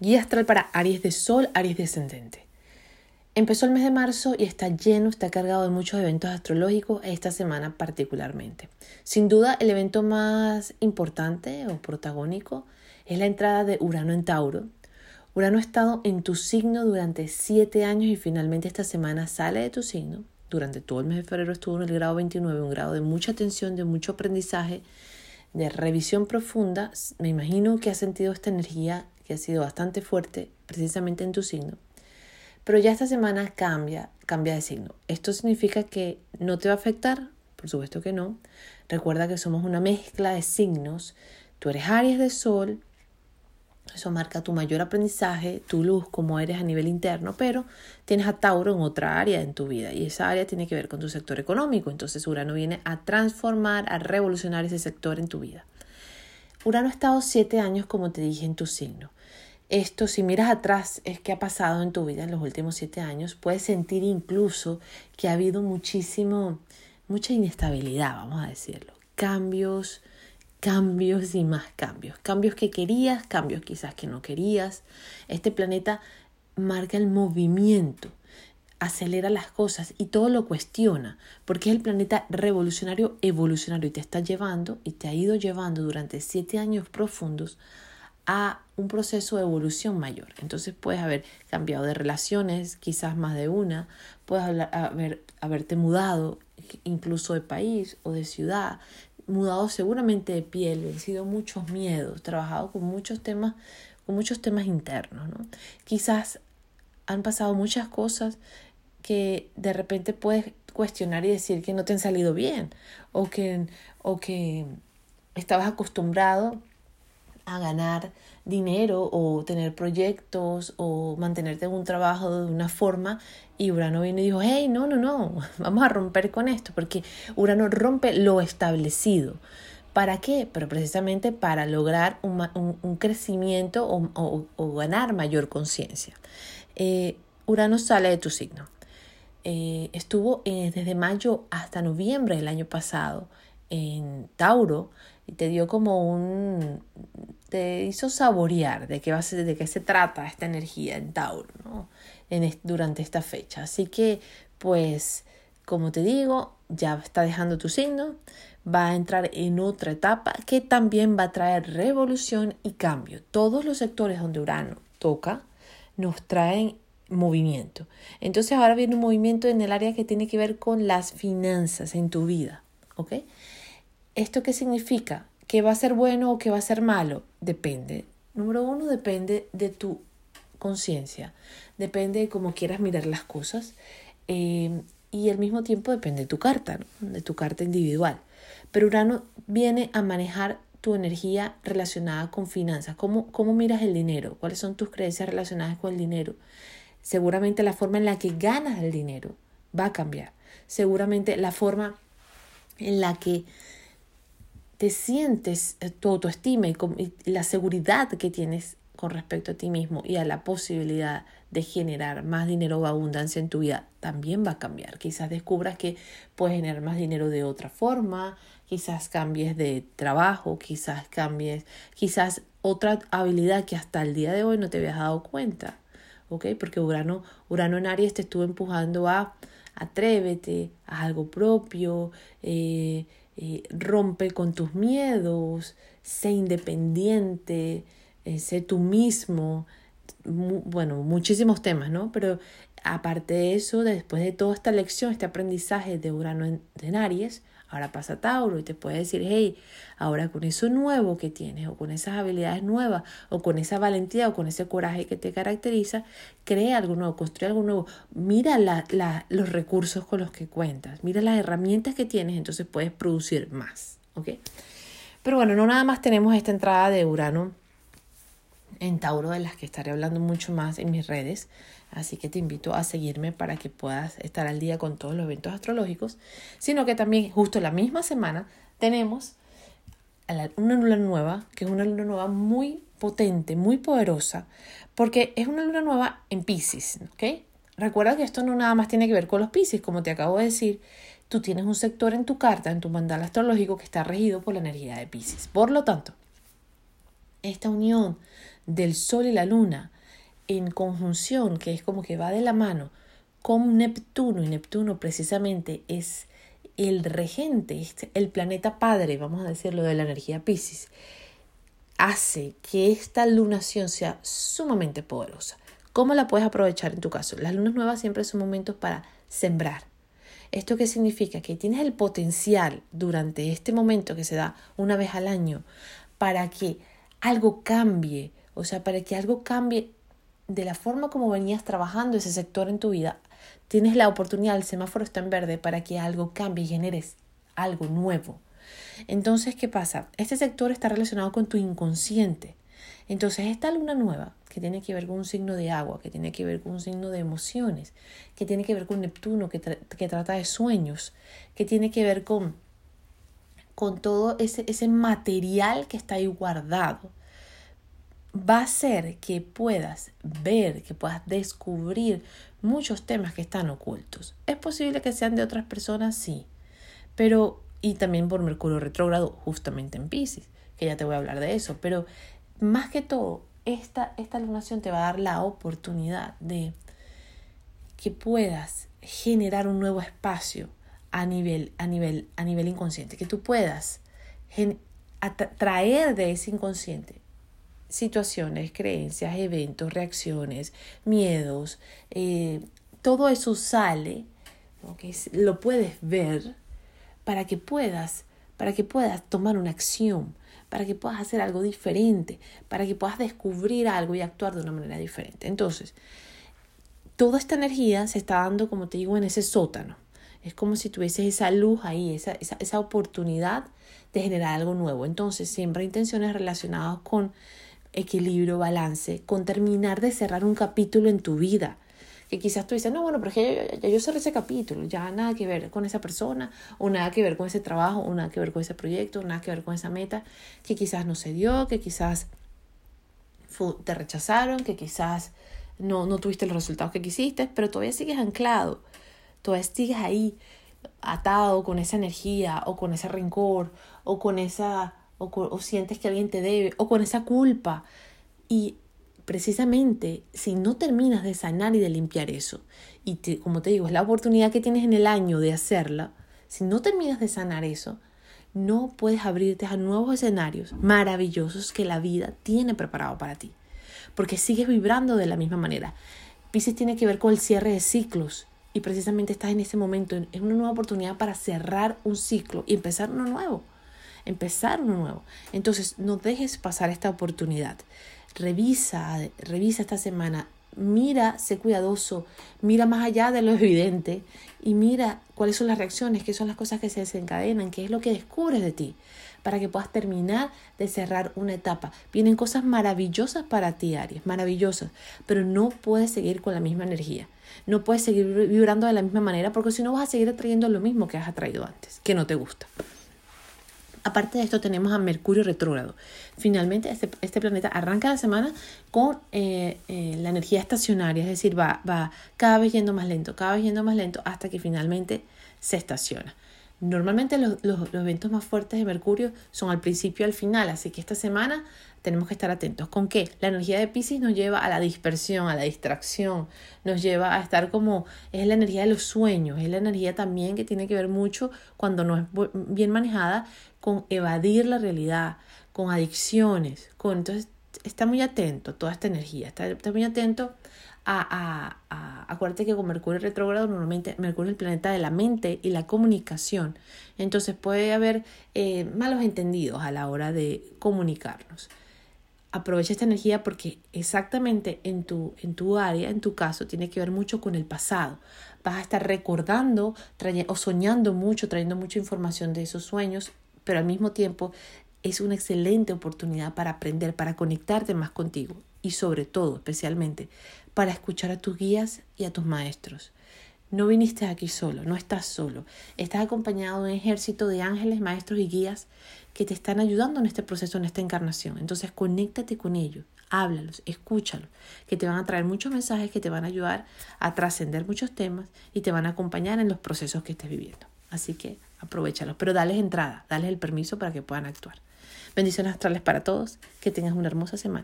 Guía astral para Aries de Sol, Aries descendente. Empezó el mes de marzo y está lleno, está cargado de muchos eventos astrológicos esta semana particularmente. Sin duda, el evento más importante o protagónico es la entrada de Urano en Tauro. Urano ha estado en tu signo durante siete años y finalmente esta semana sale de tu signo. Durante todo el mes de febrero estuvo en el grado 29, un grado de mucha atención, de mucho aprendizaje, de revisión profunda. Me imagino que has sentido esta energía que ha sido bastante fuerte precisamente en tu signo. Pero ya esta semana cambia, cambia de signo. ¿Esto significa que no te va a afectar? Por supuesto que no. Recuerda que somos una mezcla de signos. Tú eres Aries de Sol. Eso marca tu mayor aprendizaje, tu luz, como eres a nivel interno, pero tienes a Tauro en otra área en tu vida y esa área tiene que ver con tu sector económico. Entonces Urano viene a transformar, a revolucionar ese sector en tu vida. Urano ha estado siete años, como te dije, en tu signo. Esto, si miras atrás, es que ha pasado en tu vida en los últimos siete años. Puedes sentir incluso que ha habido muchísimo, mucha inestabilidad, vamos a decirlo. Cambios, cambios y más cambios. Cambios que querías, cambios quizás que no querías. Este planeta marca el movimiento acelera las cosas y todo lo cuestiona, porque es el planeta revolucionario evolucionario y te está llevando y te ha ido llevando durante siete años profundos a un proceso de evolución mayor. Entonces puedes haber cambiado de relaciones, quizás más de una, puedes haber, haberte mudado incluso de país o de ciudad, mudado seguramente de piel, vencido muchos miedos, trabajado con muchos temas, con muchos temas internos, ¿no? Quizás han pasado muchas cosas que de repente puedes cuestionar y decir que no te han salido bien o que, o que estabas acostumbrado a ganar dinero o tener proyectos o mantenerte en un trabajo de una forma y Urano vino y dijo, hey, no, no, no, vamos a romper con esto porque Urano rompe lo establecido. ¿Para qué? Pero precisamente para lograr un, un, crecimiento o, o, ganar mayor conciencia. Eh, Urano sale de tu signo. Eh, estuvo eh, desde mayo hasta noviembre del año pasado en Tauro y te dio como un te hizo saborear de qué va a ser, de qué se trata esta energía en Tauro ¿no? en, durante esta fecha así que pues como te digo ya está dejando tu signo va a entrar en otra etapa que también va a traer revolución y cambio todos los sectores donde Urano toca nos traen movimiento. Entonces ahora viene un movimiento en el área que tiene que ver con las finanzas en tu vida. ¿Ok? ¿Esto qué significa? ¿Que va a ser bueno o que va a ser malo? Depende. Número uno, depende de tu conciencia. Depende de cómo quieras mirar las cosas. Eh, y al mismo tiempo depende de tu carta, de tu carta individual. Pero Urano viene a manejar tu energía relacionada con finanzas. ¿Cómo, ¿Cómo miras el dinero? ¿Cuáles son tus creencias relacionadas con el dinero? Seguramente la forma en la que ganas el dinero va a cambiar. Seguramente la forma en la que te sientes, eh, tu autoestima y, la seguridad que tienes con respecto a ti mismo y a la posibilidad de generar más dinero o abundancia en tu vida también va a cambiar. Quizás descubras que puedes generar más dinero de otra forma, quizás cambies de trabajo, quizás cambies, quizás otra habilidad que hasta el día de hoy no te habías dado cuenta. Porque Urano, Urano en Aries te estuvo empujando a atrévete, a algo propio, eh, eh, rompe con tus miedos, sé independiente, eh, sé tú mismo, bueno, muchísimos temas, ¿no? Pero aparte de eso, después de toda esta lección, este aprendizaje de Urano en Aries, Ahora pasa Tauro y te puede decir, hey, ahora con eso nuevo que tienes, o con esas habilidades nuevas, o con esa valentía, o con ese coraje que te caracteriza, crea algo nuevo, construye algo nuevo. Mira la, la, los recursos con los que cuentas, mira las herramientas que tienes, entonces puedes producir más. ¿ok? Pero bueno, no nada más tenemos esta entrada de Urano en Tauro, de las que estaré hablando mucho más en mis redes. Así que te invito a seguirme para que puedas estar al día con todos los eventos astrológicos, sino que también justo la misma semana tenemos una luna nueva, que es una luna nueva muy potente, muy poderosa, porque es una luna nueva en Pisces, ¿ok? Recuerda que esto no nada más tiene que ver con los Pisces, como te acabo de decir, tú tienes un sector en tu carta, en tu mandala astrológico que está regido por la energía de Pisces. Por lo tanto, esta unión del Sol y la Luna en conjunción, que es como que va de la mano con Neptuno, y Neptuno precisamente es el regente, el planeta padre, vamos a decirlo, de la energía Pisces, hace que esta lunación sea sumamente poderosa. ¿Cómo la puedes aprovechar en tu caso? Las lunas nuevas siempre son momentos para sembrar. ¿Esto qué significa? Que tienes el potencial durante este momento que se da una vez al año para que algo cambie, o sea, para que algo cambie de la forma como venías trabajando ese sector en tu vida. Tienes la oportunidad, el semáforo está en verde para que algo cambie y generes algo nuevo. Entonces, ¿qué pasa? Este sector está relacionado con tu inconsciente. Entonces, esta luna nueva, que tiene que ver con un signo de agua, que tiene que ver con un signo de emociones, que tiene que ver con Neptuno, que, que trata de sueños, que tiene que ver con, con todo ese, ese material que está ahí guardado, va a hacer que puedas ver, que puedas descubrir muchos temas que están ocultos. Es posible que sean de otras personas, sí, pero y también por Mercurio retrógrado justamente en Pisces, que ya te voy a hablar de eso, pero más que todo, esta, esta lunación te va a dar la oportunidad de que puedas generar un nuevo espacio a nivel, a nivel, a nivel inconsciente, que tú puedas traer de ese inconsciente situaciones, creencias, eventos, reacciones, miedos, eh, todo eso sale, lo puedes ver para que puedas, para que puedas tomar una acción, para que puedas hacer algo diferente, para que puedas descubrir algo y actuar de una manera diferente. Entonces, toda esta energía se está dando, como te digo, en ese sótano. Es como si tuvieses esa luz ahí, esa, esa, esa oportunidad de generar algo nuevo. Entonces, siempre intenciones relacionadas con equilibrio, balance, con terminar de cerrar un capítulo en tu vida. Que quizás tú dices, no, bueno, pero es que ya, yo cerré ese capítulo, ya nada que ver con esa persona, o nada que ver con ese trabajo, o nada que ver con ese proyecto, o nada que ver con esa meta, que quizás no se dio, que quizás te rechazaron, que quizás no, no tuviste los resultados que quisiste, pero todavía sigues anclado, todavía sigues ahí atado con esa energía, o con ese rencor, o con esa, o, sientes que alguien te debe, o con esa culpa. Y precisamente si no terminas de sanar y de limpiar eso, y como te digo, es la oportunidad que tienes en el año de hacerla, si no terminas de sanar eso, no puedes abrirte a nuevos escenarios maravillosos que la vida tiene preparado para ti, porque sigues vibrando de la misma manera. Pisces tiene que ver con el cierre de ciclos y precisamente estás en ese momento, es una nueva oportunidad para cerrar un ciclo y empezar uno nuevo, empezar uno nuevo. Entonces, no dejes pasar esta oportunidad revisa, revisa esta semana, mira, sé cuidadoso, mira más allá de lo evidente y mira cuáles son las reacciones, qué son las cosas que se desencadenan, qué es lo que descubres de ti, para que puedas terminar de cerrar una etapa. Vienen cosas maravillosas para ti, Aries, maravillosas, pero no puedes seguir con la misma energía. No puedes seguir vibrando de la misma manera porque si no vas a seguir atrayendo lo mismo que has atraído antes, que no te gusta. Aparte de esto tenemos a Mercurio retrógrado. Finalmente este, este planeta arranca la semana con eh, eh, la energía estacionaria, es decir, va, va cada vez yendo más lento, cada vez yendo más lento hasta que finalmente se estaciona. Normalmente los, los, eventos más fuertes de Mercurio son al principio y al final, así que esta semana tenemos que estar atentos. ¿Con qué? La energía de Pisces nos lleva a la dispersión, a la distracción, nos lleva a estar como, es la energía de los sueños, es la energía también que tiene que ver mucho cuando no es bien manejada con evadir la realidad, con adicciones, con entonces está muy atento a toda esta energía, está, muy atento a, a, acuérdate que con Mercurio retrógrado normalmente Mercurio es el planeta de la mente y la comunicación, entonces puede haber eh, malos entendidos a la hora de comunicarnos. Aprovecha esta energía porque exactamente en tu, en tu área, en tu caso, tiene que ver mucho con el pasado. Vas a estar recordando o soñando mucho, trayendo mucha información de esos sueños, pero al mismo tiempo es una excelente oportunidad para aprender, para conectarte más contigo y sobre todo, especialmente, para escuchar a tus guías y a tus maestros. No viniste aquí solo, no estás solo. Estás acompañado de un ejército de ángeles, maestros y guías que te están ayudando en este proceso, en esta encarnación. Entonces, conéctate con ellos, háblalos, escúchalos, que te van a traer muchos mensajes que te van a ayudar a trascender muchos temas y te van a acompañar en los procesos que estés viviendo. Así que aprovechalos, pero dales entrada, dales el permiso para que puedan actuar. Bendiciones astrales para todos, que tengas una hermosa semana.